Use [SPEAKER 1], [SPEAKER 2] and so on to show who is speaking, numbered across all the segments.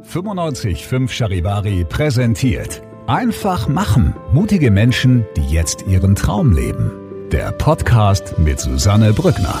[SPEAKER 1] 955 Charivari präsentiert Einfach machen. Mutige Menschen, die jetzt ihren Traum leben. Der Podcast mit Susanne Brückner.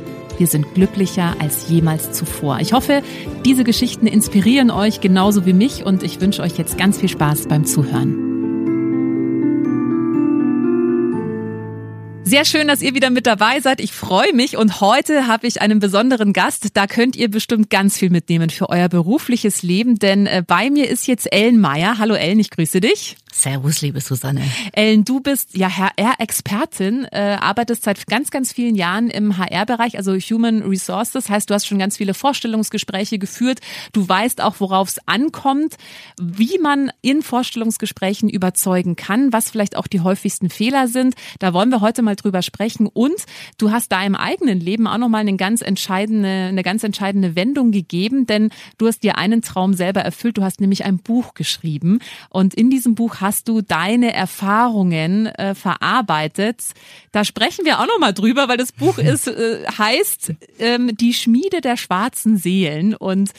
[SPEAKER 2] wir sind glücklicher als jemals zuvor. Ich hoffe, diese Geschichten inspirieren euch genauso wie mich und ich wünsche euch jetzt ganz viel Spaß beim Zuhören. Sehr schön, dass ihr wieder mit dabei seid. Ich freue mich und heute habe ich einen besonderen Gast. Da könnt ihr bestimmt ganz viel mitnehmen für euer berufliches Leben, denn äh, bei mir ist jetzt Ellen Meyer. Hallo Ellen, ich grüße dich.
[SPEAKER 3] Servus, liebe Susanne.
[SPEAKER 2] Ellen, du bist ja HR-Expertin, äh, arbeitest seit ganz, ganz vielen Jahren im HR-Bereich, also Human Resources. Heißt, du hast schon ganz viele Vorstellungsgespräche geführt. Du weißt auch, worauf es ankommt, wie man in Vorstellungsgesprächen überzeugen kann, was vielleicht auch die häufigsten Fehler sind. Da wollen wir heute mal drüber sprechen. Und du hast da im eigenen Leben auch nochmal eine ganz entscheidende, eine ganz entscheidende Wendung gegeben, denn du hast dir einen Traum selber erfüllt. Du hast nämlich ein Buch geschrieben. Und in diesem Buch hast du deine Erfahrungen äh, verarbeitet. Da sprechen wir auch noch mal drüber, weil das Buch ist äh, heißt ähm, die Schmiede der schwarzen Seelen und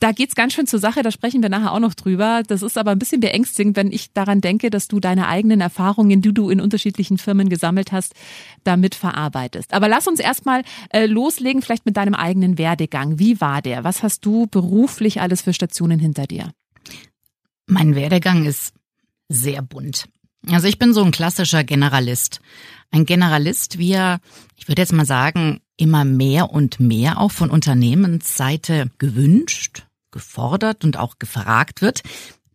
[SPEAKER 2] da geht's ganz schön zur Sache, da sprechen wir nachher auch noch drüber. Das ist aber ein bisschen beängstigend, wenn ich daran denke, dass du deine eigenen Erfahrungen, die du in unterschiedlichen Firmen gesammelt hast, damit verarbeitest. Aber lass uns erstmal äh, loslegen, vielleicht mit deinem eigenen Werdegang. Wie war der? Was hast du beruflich alles für Stationen hinter dir?
[SPEAKER 3] Mein Werdegang ist sehr bunt. Also ich bin so ein klassischer Generalist. Ein Generalist, wie er, ich würde jetzt mal sagen, immer mehr und mehr auch von Unternehmensseite gewünscht, gefordert und auch gefragt wird.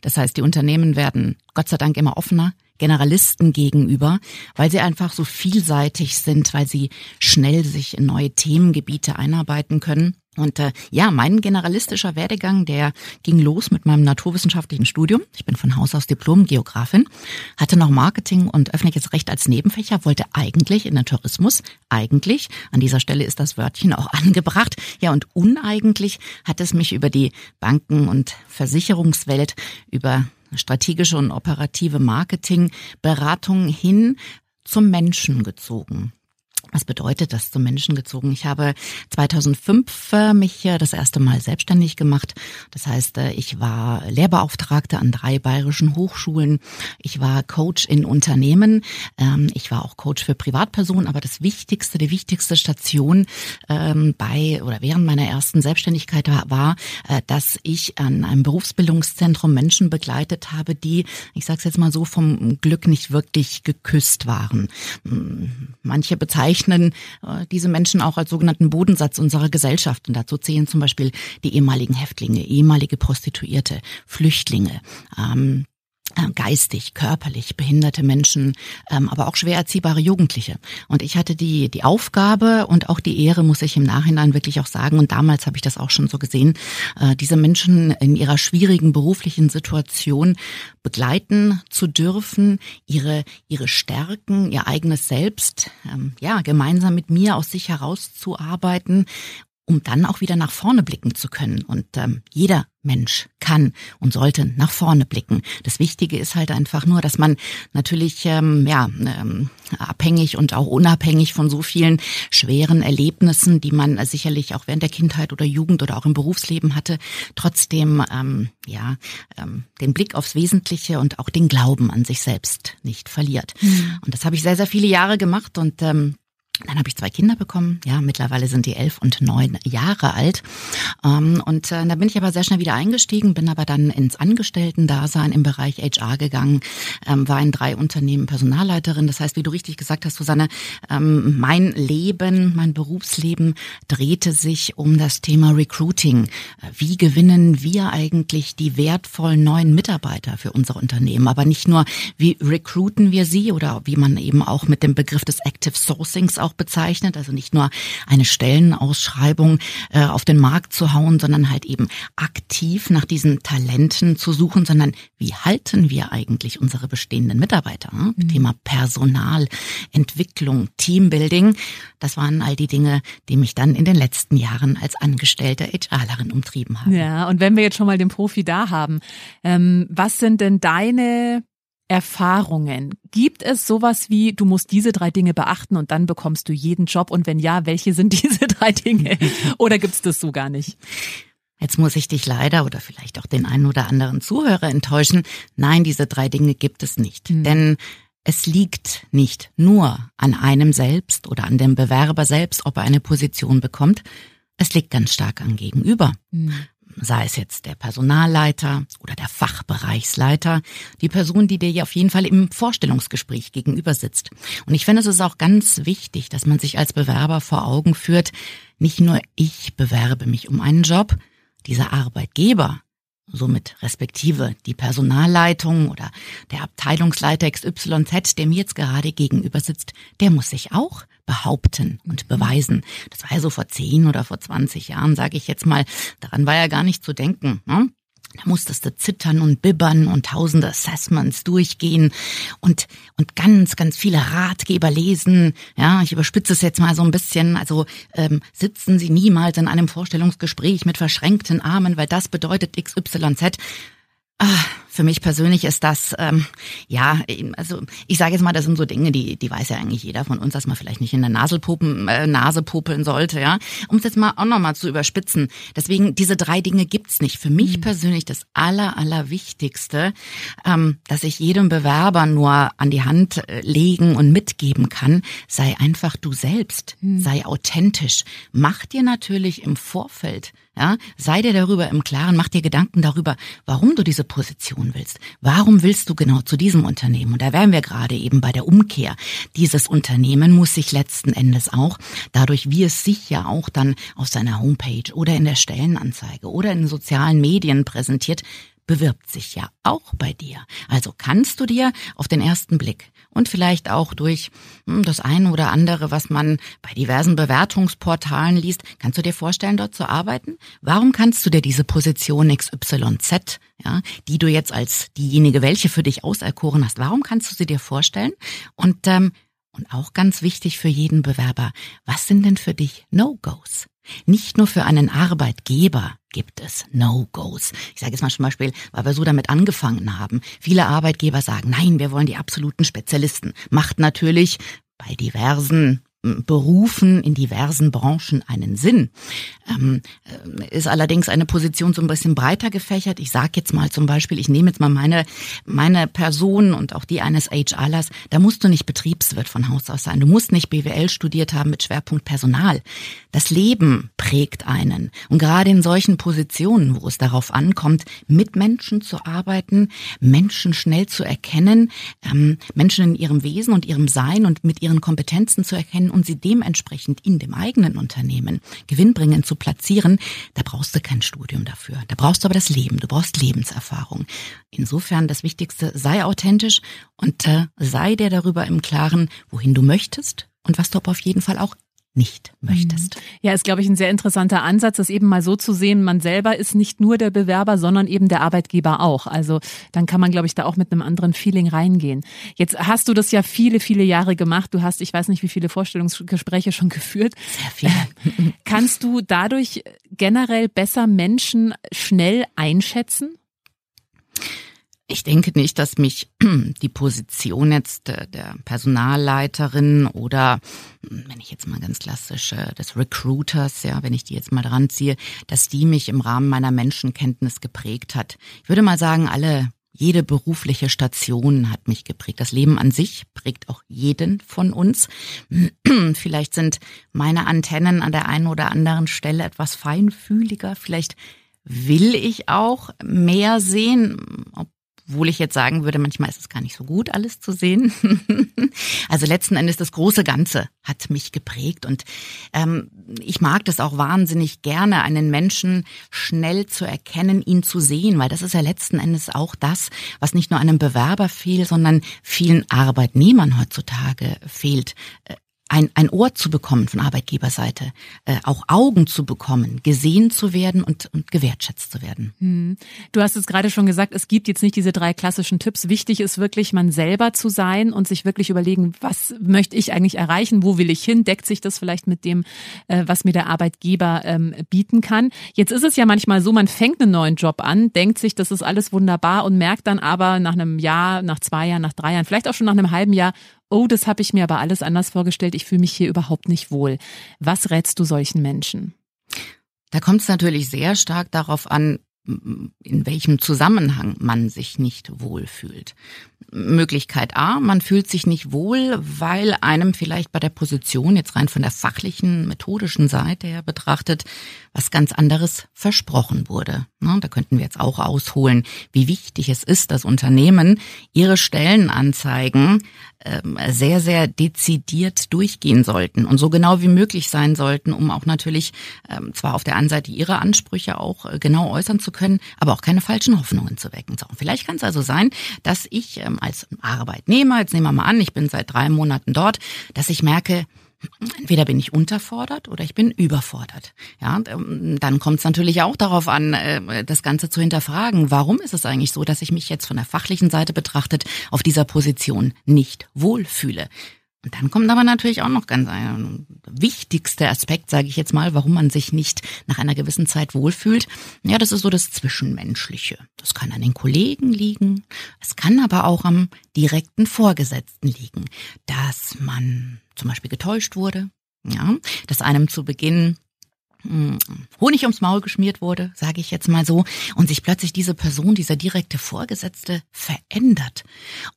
[SPEAKER 3] Das heißt, die Unternehmen werden Gott sei Dank immer offener, Generalisten gegenüber, weil sie einfach so vielseitig sind, weil sie schnell sich in neue Themengebiete einarbeiten können. Und äh, ja, mein generalistischer Werdegang, der ging los mit meinem naturwissenschaftlichen Studium. Ich bin von Haus aus Diplom-Geografin, hatte noch Marketing und öffentliches Recht als Nebenfächer, wollte eigentlich in den Tourismus, eigentlich, an dieser Stelle ist das Wörtchen auch angebracht, ja und uneigentlich hat es mich über die Banken- und Versicherungswelt, über strategische und operative Marketingberatung hin zum Menschen gezogen. Was bedeutet das zum Menschen gezogen? Ich habe 2005 äh, mich das erste Mal selbstständig gemacht. Das heißt, äh, ich war Lehrbeauftragte an drei bayerischen Hochschulen. Ich war Coach in Unternehmen. Ähm, ich war auch Coach für Privatpersonen. Aber das Wichtigste, die wichtigste Station ähm, bei oder während meiner ersten Selbstständigkeit war, äh, dass ich an einem Berufsbildungszentrum Menschen begleitet habe, die, ich sage es jetzt mal so, vom Glück nicht wirklich geküsst waren. Hm, manche bezeichnen bezeichnen äh, diese Menschen auch als sogenannten Bodensatz unserer Gesellschaft. Und dazu zählen zum Beispiel die ehemaligen Häftlinge, ehemalige Prostituierte, Flüchtlinge. Ähm, äh, geistig, körperlich behinderte Menschen, ähm, aber auch schwer erziehbare Jugendliche. Und ich hatte die, die Aufgabe und auch die Ehre, muss ich im Nachhinein wirklich auch sagen, und damals habe ich das auch schon so gesehen, äh, diese Menschen in ihrer schwierigen beruflichen Situation begleiten zu dürfen, ihre, ihre Stärken, ihr eigenes Selbst, ähm, ja, gemeinsam mit mir aus sich herauszuarbeiten um dann auch wieder nach vorne blicken zu können. Und ähm, jeder Mensch kann und sollte nach vorne blicken. Das Wichtige ist halt einfach nur, dass man natürlich ähm, ja ähm, abhängig und auch unabhängig von so vielen schweren Erlebnissen, die man sicherlich auch während der Kindheit oder Jugend oder auch im Berufsleben hatte, trotzdem ähm, ja ähm, den Blick aufs Wesentliche und auch den Glauben an sich selbst nicht verliert. Mhm. Und das habe ich sehr sehr viele Jahre gemacht und ähm, Dann habe ich zwei Kinder bekommen. Ja, mittlerweile sind die elf und neun Jahre alt. Ähm, und äh, da bin ich aber sehr schnell wieder eingestiegen, bin aber dann ins Angestellten-Dasein im Bereich HR gegangen, ähm, war in drei Unternehmen Personalleiterin. Das heißt, wie du richtig gesagt hast, Susanne, ähm, mein Leben, mein Berufsleben drehte sich um das Thema Recruiting. Wie gewinnen wir eigentlich die wertvollen neuen Mitarbeiter für unsere Unternehmen? Aber nicht nur, wie recruiten wir sie oder wie man eben auch mit dem Begriff des Active Sourcings auch bezeichnet. Also nicht nur eine Stellenausschreibung äh, auf den Markt zu hauen, sondern halt eben aktiv nach diesen Talenten zu suchen, sondern wie halten wir eigentlich unsere bestehenden Mitarbeiter? Hm? Mhm. Thema Personal, Entwicklung, Teambuilding. Das waren all die Dinge, die mich dann in den letzten Jahren als angestellte HRlerin umtrieben haben.
[SPEAKER 2] Ja, und wenn wir jetzt schon mal den Profi da haben, ähm, was sind denn deine Erfahrungen. Gibt es sowas wie, du musst diese drei Dinge beachten und dann bekommst du jeden Job? Und wenn ja, welche sind diese drei Dinge? Oder gibt's das so gar nicht?
[SPEAKER 3] Jetzt muss ich dich leider oder vielleicht auch den einen oder anderen Zuhörer enttäuschen. Nein, diese drei Dinge gibt es nicht. Mhm. Denn es liegt nicht nur an einem selbst oder an dem Bewerber selbst, ob er eine Position bekommt. Es liegt ganz stark am Gegenüber. Mhm sei es jetzt der Personalleiter oder der Fachbereichsleiter, die Person, die dir auf jeden Fall im Vorstellungsgespräch gegenüber sitzt. Und ich finde, es ist auch ganz wichtig, dass man sich als Bewerber vor Augen führt, nicht nur ich bewerbe mich um einen Job, dieser Arbeitgeber somit respektive die Personalleitung oder der Abteilungsleiter XYZ, der mir jetzt gerade gegenüber sitzt, der muss sich auch behaupten und mhm. beweisen. Das war ja so vor 10 oder vor 20 Jahren, sage ich jetzt mal. Daran war ja gar nicht zu denken. Ne? Da musstest du zittern und bibbern und tausende Assessments durchgehen und, und ganz, ganz viele Ratgeber lesen. Ja, ich überspitze es jetzt mal so ein bisschen. Also ähm, sitzen Sie niemals in einem Vorstellungsgespräch mit verschränkten Armen, weil das bedeutet XYZ. Ah, für mich persönlich ist das, ähm, ja, also ich sage jetzt mal, das sind so Dinge, die, die weiß ja eigentlich jeder von uns, dass man vielleicht nicht in der Nase, pupen, äh, Nase popeln sollte, ja. Um es jetzt mal auch nochmal zu überspitzen. Deswegen, diese drei Dinge gibt's nicht. Für mich mhm. persönlich das Aller, Allerwichtigste, ähm, dass ich jedem Bewerber nur an die Hand äh, legen und mitgeben kann, sei einfach du selbst, mhm. sei authentisch. Mach dir natürlich im Vorfeld ja, sei dir darüber im Klaren, mach dir Gedanken darüber, warum du diese Position willst. Warum willst du genau zu diesem Unternehmen? Und da wären wir gerade eben bei der Umkehr. Dieses Unternehmen muss sich letzten Endes auch, dadurch wie es sich ja auch dann auf seiner Homepage oder in der Stellenanzeige oder in sozialen Medien präsentiert, bewirbt sich ja auch bei dir. Also kannst du dir auf den ersten Blick und vielleicht auch durch hm, das eine oder andere, was man bei diversen Bewertungsportalen liest, kannst du dir vorstellen, dort zu arbeiten? Warum kannst du dir diese Position XYZ, ja, die du jetzt als diejenige, welche für dich auserkoren hast, warum kannst du sie dir vorstellen? Und ähm, und auch ganz wichtig für jeden Bewerber, was sind denn für dich No-Gos? Nicht nur für einen Arbeitgeber gibt es No-Gos. Ich sage jetzt mal zum Beispiel, weil wir so damit angefangen haben. Viele Arbeitgeber sagen, nein, wir wollen die absoluten Spezialisten. Macht natürlich bei diversen Berufen in diversen Branchen einen Sinn. Ähm, äh, ist allerdings eine Position so ein bisschen breiter gefächert. Ich sage jetzt mal zum Beispiel, ich nehme jetzt mal meine, meine Person und auch die eines HRlers, da musst du nicht Betriebswirt von Haus aus sein. Du musst nicht BWL studiert haben mit Schwerpunkt Personal. Das Leben prägt einen. Und gerade in solchen Positionen, wo es darauf ankommt, mit Menschen zu arbeiten, Menschen schnell zu erkennen, ähm, Menschen in ihrem Wesen und ihrem Sein und mit ihren Kompetenzen zu erkennen und sie dementsprechend in dem eigenen Unternehmen gewinnbringend zu platzieren, da brauchst du kein Studium dafür. Da brauchst du aber das Leben, du brauchst Lebenserfahrung. Insofern das Wichtigste, sei authentisch und äh, sei dir darüber im Klaren, wohin du möchtest und was du aber auf jeden Fall auch nicht möchtest.
[SPEAKER 2] Ja, ist, glaube ich, ein sehr interessanter Ansatz, das eben mal so zu sehen, man selber ist nicht nur der Bewerber, sondern eben der Arbeitgeber auch. Also dann kann man, glaube ich, da auch mit einem anderen Feeling reingehen. Jetzt hast du das ja viele, viele Jahre gemacht. Du hast, ich weiß nicht, wie viele Vorstellungsgespräche schon geführt.
[SPEAKER 3] Sehr viele.
[SPEAKER 2] Kannst du dadurch generell besser Menschen schnell einschätzen?
[SPEAKER 3] Ich denke nicht, dass mich die Position jetzt der Personalleiterin oder wenn ich jetzt mal ganz klassisch des Recruiters, ja, wenn ich die jetzt mal dran ziehe, dass die mich im Rahmen meiner Menschenkenntnis geprägt hat. Ich würde mal sagen, alle Jede berufliche Station hat mich geprägt. Das Leben an sich prägt auch jeden von uns. Vielleicht sind meine Antennen an der einen oder anderen Stelle etwas feinfühliger. Vielleicht will ich auch mehr sehen, obwohl ich jetzt sagen würde, manchmal ist es gar nicht so gut, alles zu sehen. also letzten Endes das große Ganze hat mich geprägt und ähm, ich mag das auch wahnsinnig gerne, einen Menschen schnell zu erkennen, ihn zu sehen, weil das ist ja letzten Endes auch das, was nicht nur einem Bewerber fehlt, sondern vielen Arbeitnehmern heutzutage fehlt. Ein, ein Ohr zu bekommen von Arbeitgeberseite, äh, auch Augen zu bekommen, gesehen zu werden und, und gewertschätzt zu werden.
[SPEAKER 2] Hm. Du hast es gerade schon gesagt, es gibt jetzt nicht diese drei klassischen Tipps. Wichtig ist wirklich, man selber zu sein und sich wirklich überlegen, was möchte ich eigentlich erreichen, wo will ich hin, deckt sich das vielleicht mit dem, äh, was mir der Arbeitgeber ähm, bieten kann. Jetzt ist es ja manchmal so, man fängt einen neuen Job an, denkt sich, das ist alles wunderbar und merkt dann aber nach einem Jahr, nach zwei Jahren, nach drei Jahren, vielleicht auch schon nach einem halben Jahr, oh, das habe ich mir aber alles anders vorgestellt, ich fühle mich hier überhaupt nicht wohl. Was rätst du solchen Menschen?
[SPEAKER 3] Da kommt es natürlich sehr stark darauf an, in welchem Zusammenhang man sich nicht wohlfühlt. Möglichkeit A, man fühlt sich nicht wohl, weil einem vielleicht bei der Position, jetzt rein von der fachlichen, methodischen Seite her betrachtet, was ganz anderes versprochen wurde. Da könnten wir jetzt auch ausholen, wie wichtig es ist, dass Unternehmen ihre Stellenanzeigen ähm, sehr, sehr dezidiert durchgehen sollten und so genau wie möglich sein sollten, um auch natürlich ähm, zwar auf der einen Seite ihre Ansprüche auch äh, genau äußern zu können, aber auch keine falschen Hoffnungen zu wecken. So, vielleicht kann es also sein, dass ich ähm, als Arbeitnehmer, jetzt nehmen wir mal an, ich bin seit drei Monaten dort, dass ich merke, Entweder bin ich unterfordert oder ich bin überfordert. Ja, ähm, dann kommt es natürlich auch darauf an, äh, das Ganze zu hinterfragen. Warum ist es eigentlich so, dass ich mich jetzt von der fachlichen Seite betrachtet auf dieser Position nicht wohlfühle? Und dann kommt aber natürlich auch noch ganz ein wichtigster Aspekt, sage ich jetzt mal, warum man sich nicht nach einer gewissen Zeit wohlfühlt. Ja, das ist so das Zwischenmenschliche. Das kann an den Kollegen liegen, es kann aber auch am direkten Vorgesetzten liegen, dass man zum Beispiel getäuscht wurde, ja, dass einem zu Beginn Honig ums Maul geschmiert wurde, sage ich jetzt mal so, und sich plötzlich diese Person, dieser direkte Vorgesetzte verändert.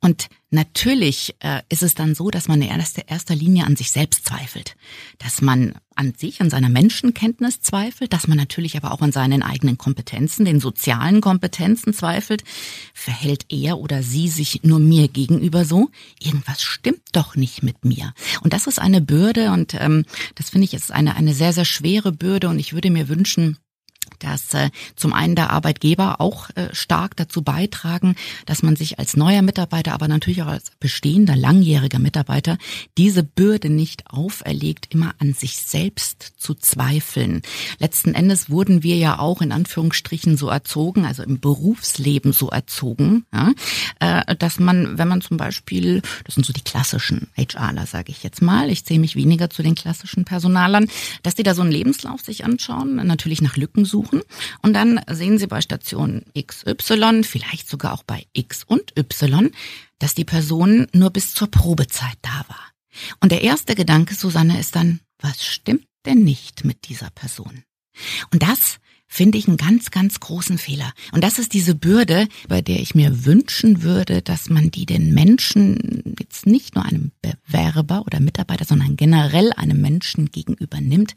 [SPEAKER 3] Und Natürlich äh, ist es dann so, dass man in erster, erster Linie an sich selbst zweifelt, dass man an sich, an seiner Menschenkenntnis zweifelt, dass man natürlich aber auch an seinen eigenen Kompetenzen, den sozialen Kompetenzen zweifelt. Verhält er oder sie sich nur mir gegenüber so? Irgendwas stimmt doch nicht mit mir. Und das ist eine Bürde und ähm, das finde ich ist eine, eine sehr, sehr schwere Bürde und ich würde mir wünschen, dass äh, zum einen der Arbeitgeber auch äh, stark dazu beitragen, dass man sich als neuer Mitarbeiter, aber natürlich auch als bestehender langjähriger Mitarbeiter diese Bürde nicht auferlegt, immer an sich selbst zu zweifeln. Letzten Endes wurden wir ja auch in Anführungsstrichen so erzogen, also im Berufsleben so erzogen, ja, äh, dass man, wenn man zum Beispiel, das sind so die klassischen HRler, sage ich jetzt mal, ich zähle mich weniger zu den klassischen Personalern, dass die da so einen Lebenslauf sich anschauen, natürlich nach Lücken suchen suchen und dann sehen Sie bei Station XY, vielleicht sogar auch bei X und Y, dass die Person nur bis zur Probezeit da war. Und der erste Gedanke, Susanne, ist dann, was stimmt denn nicht mit dieser Person? Und das finde ich einen ganz, ganz großen Fehler. Und das ist diese Bürde, bei der ich mir wünschen würde, dass man die den Menschen, jetzt nicht nur einem Bewerber oder Mitarbeiter, sondern generell einem Menschen gegenüber nimmt,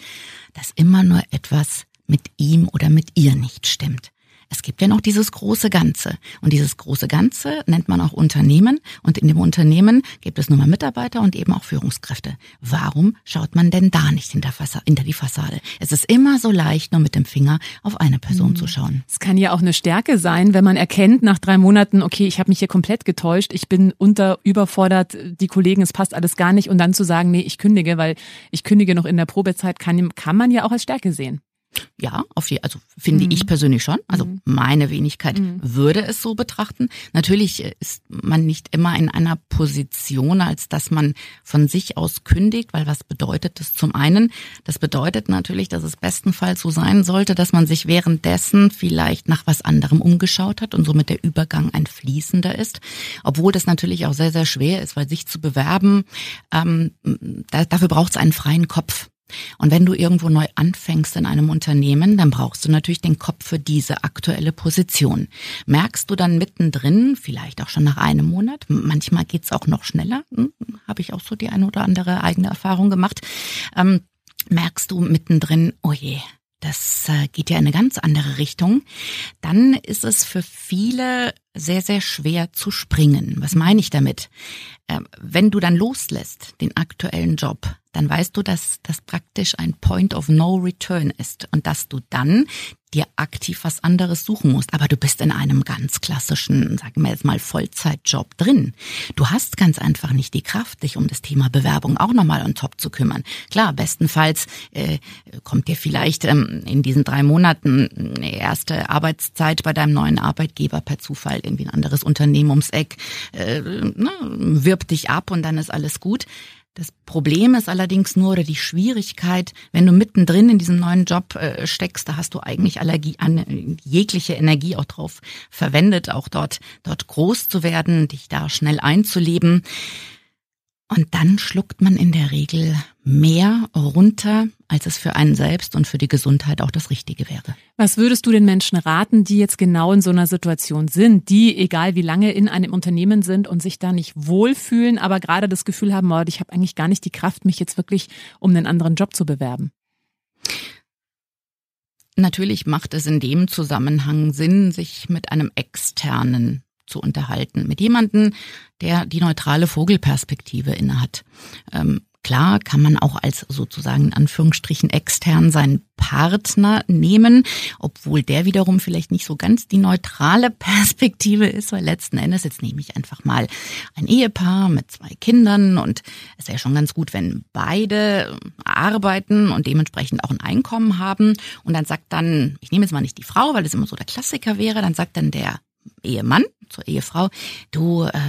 [SPEAKER 3] dass immer nur etwas mit ihm oder mit ihr nicht stimmt. Es gibt ja noch dieses große Ganze. Und dieses große Ganze nennt man auch Unternehmen. Und in dem Unternehmen gibt es nun mal Mitarbeiter und eben auch Führungskräfte. Warum schaut man denn da nicht hinter, hinter die Fassade? Es ist immer so leicht, nur mit dem Finger auf eine Person mhm. zu schauen.
[SPEAKER 2] Es kann ja auch eine Stärke sein, wenn man erkennt nach drei Monaten, okay, ich habe mich hier komplett getäuscht, ich bin unter überfordert, die Kollegen, es passt alles gar nicht. Und dann zu sagen, nee, ich kündige, weil ich kündige noch in der Probezeit, kann, kann man ja auch als Stärke sehen.
[SPEAKER 3] Ja, auf je, also finde mhm. ich persönlich schon. Also mhm. meine Wenigkeit mhm. würde es so betrachten. Natürlich ist man nicht immer in einer Position, als dass man von sich aus kündigt, weil was bedeutet das zum einen? Das bedeutet natürlich, dass es bestenfalls so sein sollte, dass man sich währenddessen vielleicht nach was anderem umgeschaut hat und somit der Übergang ein fließender ist. Obwohl das natürlich auch sehr, sehr schwer ist, weil sich zu bewerben, ähm, da, dafür braucht es einen freien Kopf. Und wenn du irgendwo neu anfängst in einem Unternehmen, dann brauchst du natürlich den Kopf für diese aktuelle Position. Merkst du dann mittendrin, vielleicht auch schon nach einem Monat, manchmal geht's auch noch schneller, hm, habe ich auch so die eine oder andere eigene Erfahrung gemacht, ähm, merkst du mittendrin, oh je, das äh, geht ja in eine ganz andere Richtung, dann ist es für viele sehr, sehr schwer zu springen. Was meine ich damit? Ähm, wenn du dann loslässt, den aktuellen Job, dann weißt du, dass das praktisch ein Point of No Return ist und dass du dann dir aktiv was anderes suchen musst. Aber du bist in einem ganz klassischen, sagen wir jetzt mal, Vollzeitjob drin. Du hast ganz einfach nicht die Kraft, dich um das Thema Bewerbung auch nochmal on top zu kümmern. Klar, bestenfalls äh, kommt dir vielleicht ähm, in diesen drei Monaten eine erste Arbeitszeit bei deinem neuen Arbeitgeber per Zufall irgendwie ein anderes Unternehmen ums Eck, äh, ne, wirbt dich ab und dann ist alles gut. Das Problem ist allerdings nur oder die Schwierigkeit, wenn du mittendrin in diesem neuen Job äh, steckst, da hast du eigentlich Allergie an jegliche Energie auch drauf verwendet, auch dort dort groß zu werden, dich da schnell einzuleben. Und dann schluckt man in der Regel mehr runter, als es für einen selbst und für die Gesundheit auch das Richtige wäre.
[SPEAKER 2] Was würdest du den Menschen raten, die jetzt genau in so einer Situation sind, die, egal wie lange in einem Unternehmen sind und sich da nicht wohlfühlen, aber gerade das Gefühl haben, oh, ich habe eigentlich gar nicht die Kraft, mich jetzt wirklich um einen anderen Job zu bewerben?
[SPEAKER 3] Natürlich macht es in dem Zusammenhang Sinn, sich mit einem externen zu unterhalten. Mit jemandem, der die neutrale Vogelperspektive innehat. Ähm, Klar kann man auch als sozusagen in Anführungsstrichen extern seinen Partner nehmen, obwohl der wiederum vielleicht nicht so ganz die neutrale Perspektive ist, weil letzten Endes, jetzt nehme ich einfach mal ein Ehepaar mit zwei Kindern und es ja schon ganz gut, wenn beide arbeiten und dementsprechend auch ein Einkommen haben. Und dann sagt dann, ich nehme jetzt mal nicht die Frau, weil das immer so der Klassiker wäre, dann sagt dann der Ehemann zur Ehefrau, du, äh,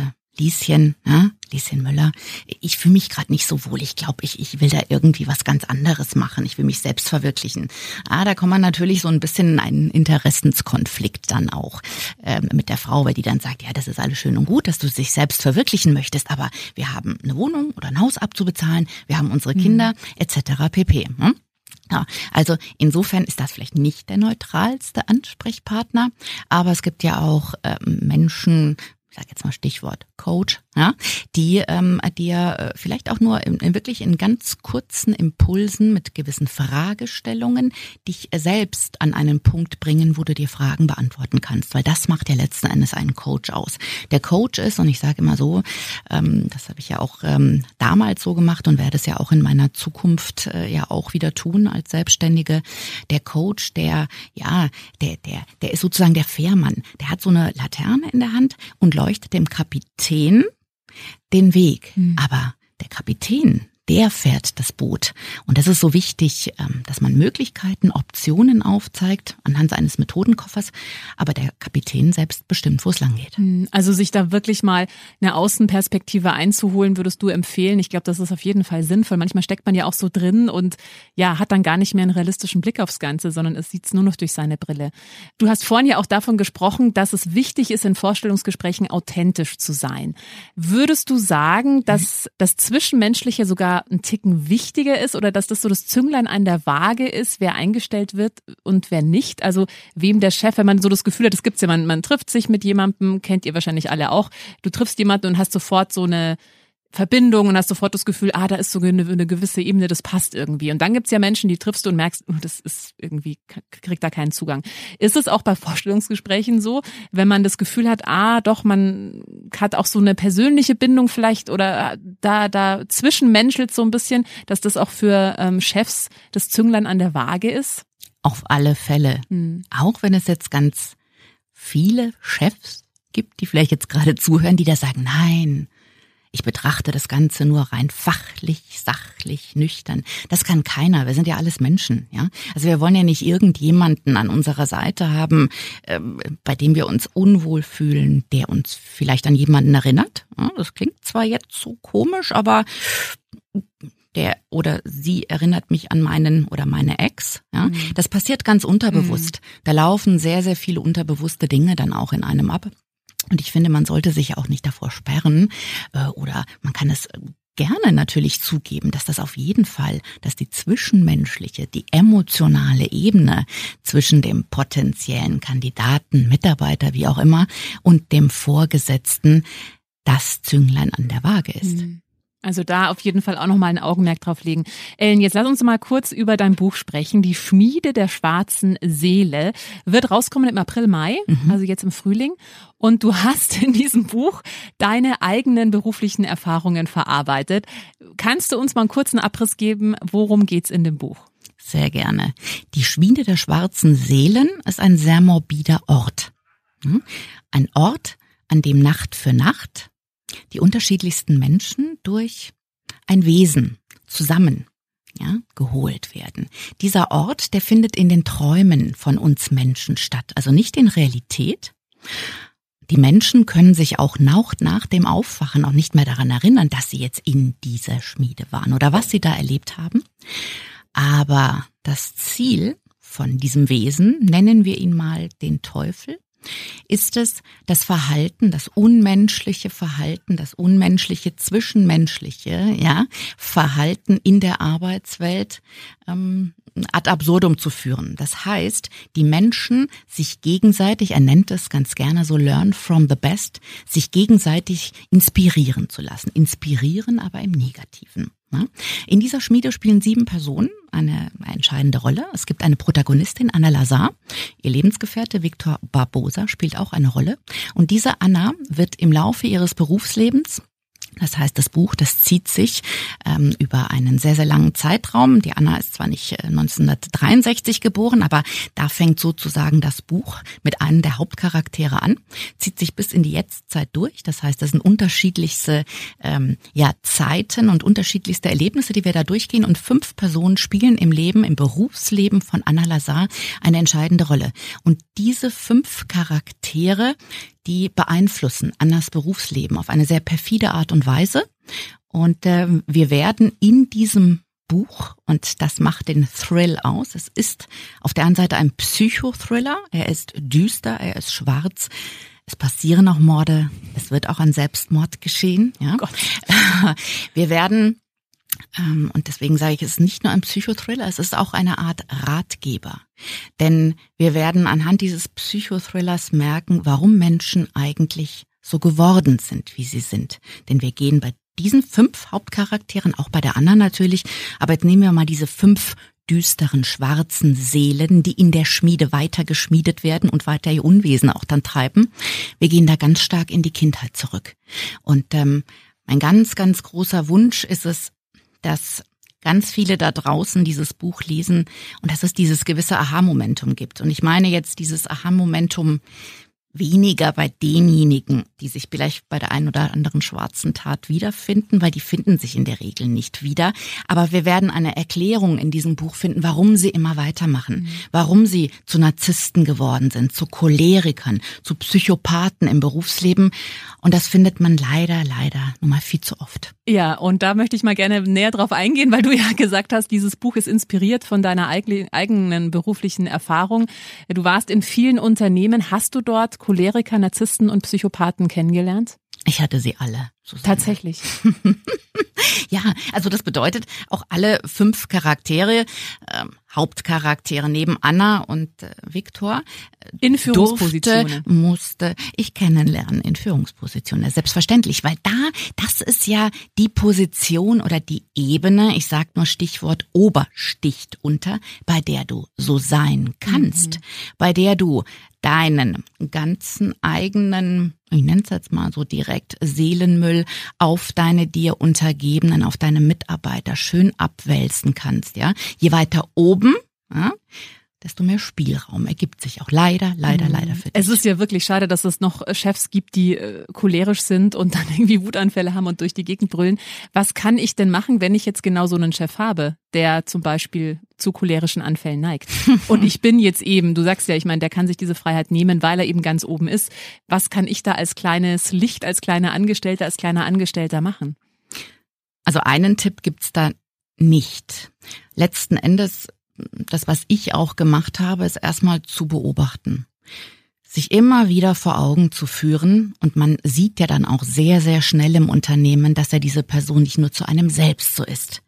[SPEAKER 3] Lieschen, ne? Lieschen Müller, ich fühle mich gerade nicht so wohl. Ich glaube, ich, ich will da irgendwie was ganz anderes machen. Ich will mich selbst verwirklichen. Ah, da kommt man natürlich so ein bisschen in einen Interessenskonflikt dann auch ähm, mit der Frau, weil die dann sagt, ja, das ist alles schön und gut, dass du dich selbst verwirklichen möchtest, aber wir haben eine Wohnung oder ein Haus abzubezahlen, wir haben unsere Kinder mhm. etc. pp. Hm? Ja, also insofern ist das vielleicht nicht der neutralste Ansprechpartner, aber es gibt ja auch ähm, Menschen, ich sage jetzt mal Stichwort Coach, ja, die ähm, dir äh, vielleicht auch nur in, in wirklich in ganz kurzen Impulsen mit gewissen Fragestellungen dich selbst an einen Punkt bringen, wo du dir Fragen beantworten kannst, weil das macht ja letzten Endes einen Coach aus. Der Coach ist, und ich sage immer so, ähm, das habe ich ja auch ähm, damals so gemacht und werde es ja auch in meiner Zukunft äh, ja auch wieder tun als Selbstständige, der Coach, der, ja, der, der, der ist sozusagen der Fährmann, der hat so eine Laterne in der Hand und leuchtet dem Kapitän den Weg. Mhm. Aber der Kapitän, der fährt das Boot. Und das ist so wichtig, ähm, dass man Möglichkeiten, Optionen aufzeigt anhand eines Methodenkoffers, aber der Kapitän selbst bestimmt, wo es lang geht.
[SPEAKER 2] Hm, also sich da wirklich mal eine Außenperspektive einzuholen, würdest du empfehlen? Ich glaube, das ist auf jeden Fall sinnvoll. Manchmal steckt man ja auch so drin und ja, hat dann gar nicht mehr einen realistischen Blick aufs Ganze, sondern es sieht es nur noch durch seine Brille. Du hast vorhin ja auch davon gesprochen, dass es wichtig ist, in Vorstellungsgesprächen authentisch zu sein. Würdest du sagen, dass das Zwischenmenschliche sogar ein Ticken wichtiger ist oder dass das so das Zünglein an der Waage ist, wer eingestellt wird und wer nicht. Also wem der Chef, wenn man so das Gefühl hat, es ja, man, man trifft sich mit jemandem, kennt ihr wahrscheinlich alle auch. Du triffst jemanden und hast sofort so eine Verbindung und hast sofort das Gefühl, ah, da ist so eine, eine gewisse Ebene, das passt irgendwie. Und dann gibt's ja Menschen, die triffst du und merkst, oh, das ist irgendwie, kriegt da keinen Zugang. Ist es auch bei Vorstellungsgesprächen so, wenn man das Gefühl hat, ah, doch, man hat auch so eine persönliche Bindung vielleicht oder da, da zwischenmenschelt so ein bisschen, dass das auch für ähm, Chefs das Zünglein an der Waage ist?
[SPEAKER 3] Auf alle Fälle. Hm. Auch wenn es jetzt ganz viele Chefs gibt, die vielleicht jetzt gerade zuhören, die da sagen, nein, ich betrachte das Ganze nur rein fachlich, sachlich, nüchtern. Das kann keiner. Wir sind ja alles Menschen, ja. Also wir wollen ja nicht irgendjemanden an unserer Seite haben, äh, bei dem wir uns unwohl fühlen, der uns vielleicht an jemanden erinnert. Ja, das klingt zwar jetzt so komisch, aber der oder sie erinnert mich an meinen oder meine Ex. Ja, mhm. das passiert ganz unterbewusst. Mhm. Da laufen sehr sehr viele unterbewusste Dinge dann auch in einem ab. Und ich finde, man sollte sich auch nicht davor sperren äh, oder man kann es gerne natürlich zugeben, dass das auf jeden Fall, dass die zwischenmenschliche, die emotionale Ebene zwischen dem potenziellen Kandidaten, Mitarbeiter, wie auch immer, und dem Vorgesetzten das Zünglein an der Waage ist. Mhm.
[SPEAKER 2] Also da auf jeden Fall auch nochmal ein Augenmerk drauf legen. Ellen, jetzt lass uns mal kurz über dein Buch sprechen. Die Schmiede der schwarzen Seele wird rauskommen im April, Mai, mhm. also jetzt im Frühling. Und du hast in diesem Buch deine eigenen beruflichen Erfahrungen verarbeitet. Kannst du uns mal einen kurzen Abriss geben? Worum geht's in dem Buch?
[SPEAKER 3] Sehr gerne. Die Schmiede der schwarzen Seelen ist ein sehr morbider Ort. Hm? Ein Ort, an dem Nacht für Nacht die unterschiedlichsten Menschen durch ein Wesen zusammen ja, geholt werden. Dieser Ort, der findet in den Träumen von uns Menschen statt, also nicht in Realität. Die Menschen können sich auch nach, nach dem Aufwachen auch nicht mehr daran erinnern, dass sie jetzt in dieser Schmiede waren oder was sie da erlebt haben. Aber das Ziel von diesem Wesen, nennen wir ihn mal den Teufel, ist es das Verhalten, das unmenschliche Verhalten, das unmenschliche zwischenmenschliche, ja, Verhalten in der Arbeitswelt ähm, ad absurdum zu führen. Das heißt, die Menschen sich gegenseitig, er nennt es ganz gerne so learn from the best, sich gegenseitig inspirieren zu lassen. Inspirieren aber im Negativen. In dieser Schmiede spielen sieben Personen eine entscheidende Rolle. Es gibt eine Protagonistin, Anna Lazar. Ihr Lebensgefährte Victor Barbosa spielt auch eine Rolle. Und diese Anna wird im Laufe ihres Berufslebens das heißt, das Buch, das zieht sich ähm, über einen sehr, sehr langen Zeitraum. Die Anna ist zwar nicht äh, 1963 geboren, aber da fängt sozusagen das Buch mit einem der Hauptcharaktere an, zieht sich bis in die Jetztzeit durch. Das heißt, das sind unterschiedlichste ähm, ja, Zeiten und unterschiedlichste Erlebnisse, die wir da durchgehen. Und fünf Personen spielen im Leben, im Berufsleben von Anna Lazar eine entscheidende Rolle. Und diese fünf Charaktere, die beeinflussen Annas Berufsleben auf eine sehr perfide Art und Weise. Und äh, wir werden in diesem Buch, und das macht den Thrill aus. Es ist auf der einen Seite ein Psychothriller, er ist düster, er ist schwarz. Es passieren auch Morde, es wird auch ein Selbstmord geschehen. Ja? Gott. Wir werden ähm, und deswegen sage ich, es ist nicht nur ein Psychothriller, es ist auch eine Art Ratgeber. Denn wir werden anhand dieses Psychothrillers merken, warum Menschen eigentlich so geworden sind, wie sie sind. Denn wir gehen bei diesen fünf Hauptcharakteren, auch bei der Anna natürlich, aber jetzt nehmen wir mal diese fünf düsteren, schwarzen Seelen, die in der Schmiede weiter geschmiedet werden und weiter ihr Unwesen auch dann treiben. Wir gehen da ganz stark in die Kindheit zurück. Und ähm, mein ganz, ganz großer Wunsch ist es, dass ganz viele da draußen dieses Buch lesen und dass es dieses gewisse Aha-Momentum gibt. Und ich meine jetzt dieses Aha-Momentum weniger bei denjenigen, die sich vielleicht bei der einen oder anderen schwarzen Tat wiederfinden, weil die finden sich in der Regel nicht wieder. Aber wir werden eine Erklärung in diesem Buch finden, warum sie immer weitermachen, mhm. warum sie zu Narzissten geworden sind, zu Cholerikern, zu Psychopathen im Berufsleben. Und das findet man leider, leider nur mal viel zu oft.
[SPEAKER 2] Ja, und da möchte ich mal gerne näher drauf eingehen, weil du ja gesagt hast, dieses Buch ist inspiriert von deiner eigenen beruflichen Erfahrung. Du warst in vielen Unternehmen. Hast du dort Choleriker, Narzissten und Psychopathen kennengelernt?
[SPEAKER 3] Ich hatte sie alle.
[SPEAKER 2] Susanne. Tatsächlich.
[SPEAKER 3] ja, also das bedeutet auch alle fünf Charaktere, äh, Hauptcharaktere neben Anna und äh, Viktor,
[SPEAKER 2] äh, in Führungspositionen
[SPEAKER 3] durfte, musste ich kennenlernen in Führungspositionen. Selbstverständlich, weil da, das ist ja die Position oder die Ebene, ich sag nur Stichwort Obersticht unter, bei der du so sein kannst, mhm. bei der du deinen ganzen eigenen, ich nenne es jetzt mal so direkt, Seelenmüll auf deine dir Untergebenen, auf deine Mitarbeiter schön abwälzen kannst, ja. Je weiter oben, ja, desto mehr Spielraum ergibt sich auch leider, leider, mhm. leider für dich.
[SPEAKER 2] Es ist ja wirklich schade, dass es noch Chefs gibt, die äh, cholerisch sind und dann irgendwie Wutanfälle haben und durch die Gegend brüllen. Was kann ich denn machen, wenn ich jetzt genau so einen Chef habe, der zum Beispiel zu cholerischen Anfällen neigt? Und ich bin jetzt eben, du sagst ja, ich meine, der kann sich diese Freiheit nehmen, weil er eben ganz oben ist. Was kann ich da als kleines Licht, als kleiner Angestellter, als kleiner Angestellter machen?
[SPEAKER 3] Also einen Tipp gibt's da nicht. Letzten Endes das, was ich auch gemacht habe, ist erstmal zu beobachten. sich immer wieder vor Augen zu führen. Und man sieht ja dann auch sehr, sehr schnell im Unternehmen, dass er diese Person nicht nur zu einem selbst so ist.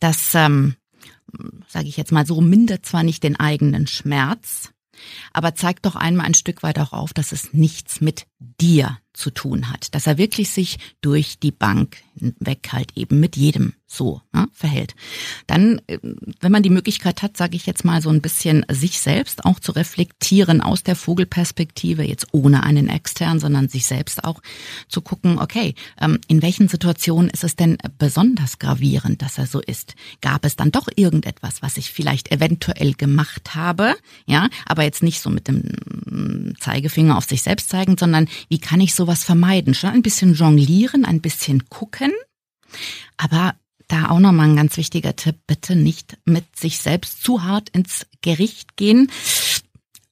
[SPEAKER 3] Das, ähm, sage ich jetzt mal so, mindert zwar nicht den eigenen Schmerz, aber zeigt doch einmal ein Stück weit auch auf, dass es nichts mit dir zu tun hat, dass er wirklich sich durch die Bank weg halt eben mit jedem so ne, verhält. Dann, äh, wenn man die Möglichkeit hat, sage ich jetzt mal so ein bisschen sich selbst auch zu reflektieren aus der Vogelperspektive, jetzt ohne einen extern, sondern sich selbst auch zu gucken, okay, ähm, in welchen Situationen ist es denn besonders gravierend, dass er so ist? Gab es dann doch irgendetwas, was ich vielleicht eventuell gemacht habe, ja, aber jetzt nicht so mit dem Zeigefinger auf sich selbst zeigen, sondern wie kann ich sowas vermeiden? Schon ein bisschen jonglieren, ein bisschen gucken, aber da auch nochmal ein ganz wichtiger Tipp, bitte nicht mit sich selbst zu hart ins Gericht gehen.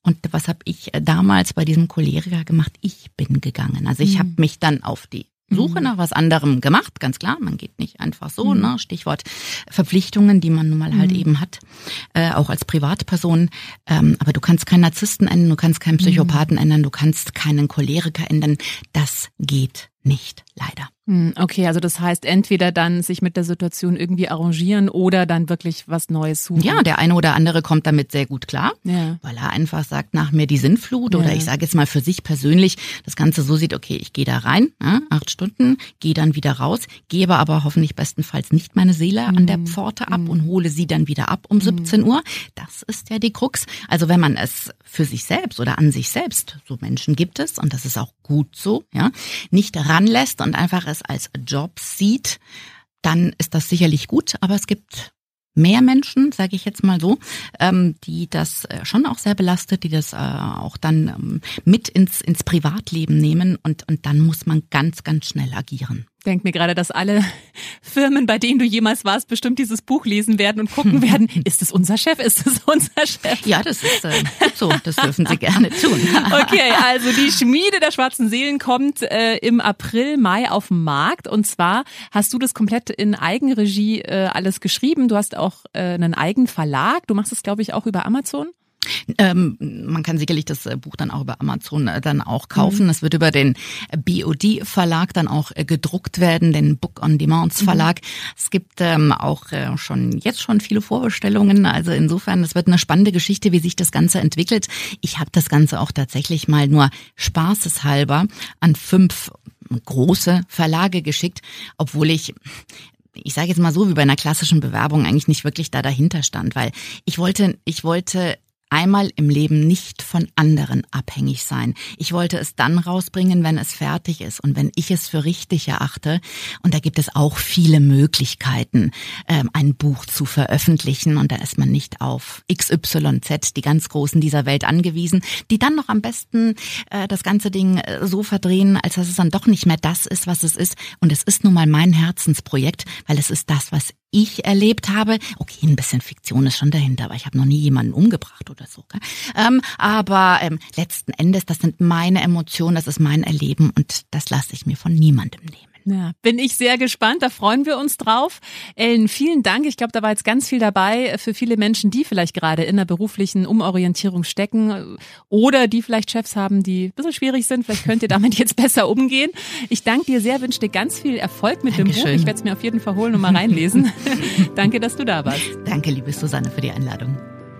[SPEAKER 3] Und was habe ich damals bei diesem Choleriker gemacht? Ich bin gegangen. Also ich mhm. habe mich dann auf die Suche mhm. nach was anderem gemacht, ganz klar. Man geht nicht einfach so, mhm. ne? Stichwort Verpflichtungen, die man nun mal halt mhm. eben hat, äh, auch als Privatperson. Ähm, aber du kannst keinen Narzissten ändern, du kannst keinen Psychopathen mhm. ändern, du kannst keinen Choleriker ändern. Das geht nicht, leider.
[SPEAKER 2] Hm, okay, also das heißt entweder dann sich mit der Situation irgendwie arrangieren oder dann wirklich was Neues suchen.
[SPEAKER 3] Ja, der eine oder andere kommt damit sehr gut klar, ja. weil er einfach sagt, nach mir die Sinnflut ja. oder ich sage jetzt mal für sich persönlich das Ganze so sieht, okay, ich gehe da rein, ja, acht Stunden, gehe dann wieder raus, gebe aber hoffentlich bestenfalls nicht meine Seele mhm. an der mhm. Pforte ab mhm. und hole sie dann wieder ab um 17 mhm. Uhr. Das ist ja die Krux. Also wenn man es für sich selbst oder an sich selbst, so Menschen gibt es und das ist auch gut so, ja, nicht ranlässt und einfach es als Job sieht, dann ist das sicherlich gut. Aber es gibt mehr Menschen, sage ich jetzt mal so, ähm, die das äh, schon auch sehr belastet, die das äh, auch dann ähm, mit ins, ins Privatleben nehmen und, und dann muss man ganz, ganz schnell agieren
[SPEAKER 2] denke mir gerade, dass alle Firmen, bei denen du jemals warst, bestimmt dieses Buch lesen werden und gucken werden, ist es unser Chef, ist es unser Chef?
[SPEAKER 3] Ja, das ist äh, so, das dürfen sie gerne tun.
[SPEAKER 2] okay, also die Schmiede der schwarzen Seelen kommt äh, im April, Mai auf den Markt und zwar hast du das komplett in Eigenregie äh, alles geschrieben, du hast auch äh, einen eigenen Verlag, du machst es glaube ich auch über Amazon.
[SPEAKER 3] Ähm, man kann sicherlich das äh, Buch dann auch über Amazon äh, dann auch kaufen. Es mhm. wird über den BOD Verlag dann auch äh, gedruckt werden, den Book on Demands mhm. Verlag. Mhm. Es gibt ähm, auch äh, schon jetzt schon viele Vorbestellungen. Also insofern, es wird eine spannende Geschichte, wie sich das Ganze entwickelt. Ich habe das Ganze auch tatsächlich mal nur spaßeshalber an fünf große Verlage geschickt, obwohl ich ich sage jetzt mal so, wie bei einer klassischen Bewerbung eigentlich nicht wirklich da dahinter stand, weil ich wollte, ich wollte einmal im Leben nicht von anderen abhängig sein. Ich wollte es dann rausbringen, wenn es fertig ist und wenn ich es für richtig erachte. Und da gibt es auch viele Möglichkeiten, ähm, ein Buch zu veröffentlichen. Und da ist man nicht auf XYZ, die ganz Großen dieser Welt angewiesen, die dann noch am besten äh, das ganze Ding äh, so verdrehen, als dass es dann doch nicht mehr das ist, was es ist. Und es ist nun mal mein Herzensprojekt, weil es ist das, was ich erlebt habe. Okay, ein bisschen Fiktion ist schon dahinter, aber ich habe noch nie jemanden umgebracht oder so. Ähm, aber ähm, letzten Endes, das sind meine Emotionen, das ist mein Erleben und das lasse ich mir von niemandem nehmen.
[SPEAKER 2] Ja, bin ich sehr gespannt, da freuen wir uns drauf. Ellen, vielen Dank. Ich glaube, da war jetzt ganz viel dabei für viele Menschen, die vielleicht gerade in der beruflichen Umorientierung stecken oder die vielleicht Chefs haben, die ein bisschen schwierig sind. Vielleicht könnt ihr damit jetzt besser umgehen. Ich danke dir sehr, wünsche dir ganz viel Erfolg mit Dankeschön. dem Buch. Ich werde es mir auf jeden Fall holen und mal reinlesen. danke, dass du da warst.
[SPEAKER 3] Danke, liebe Susanne, für die Einladung.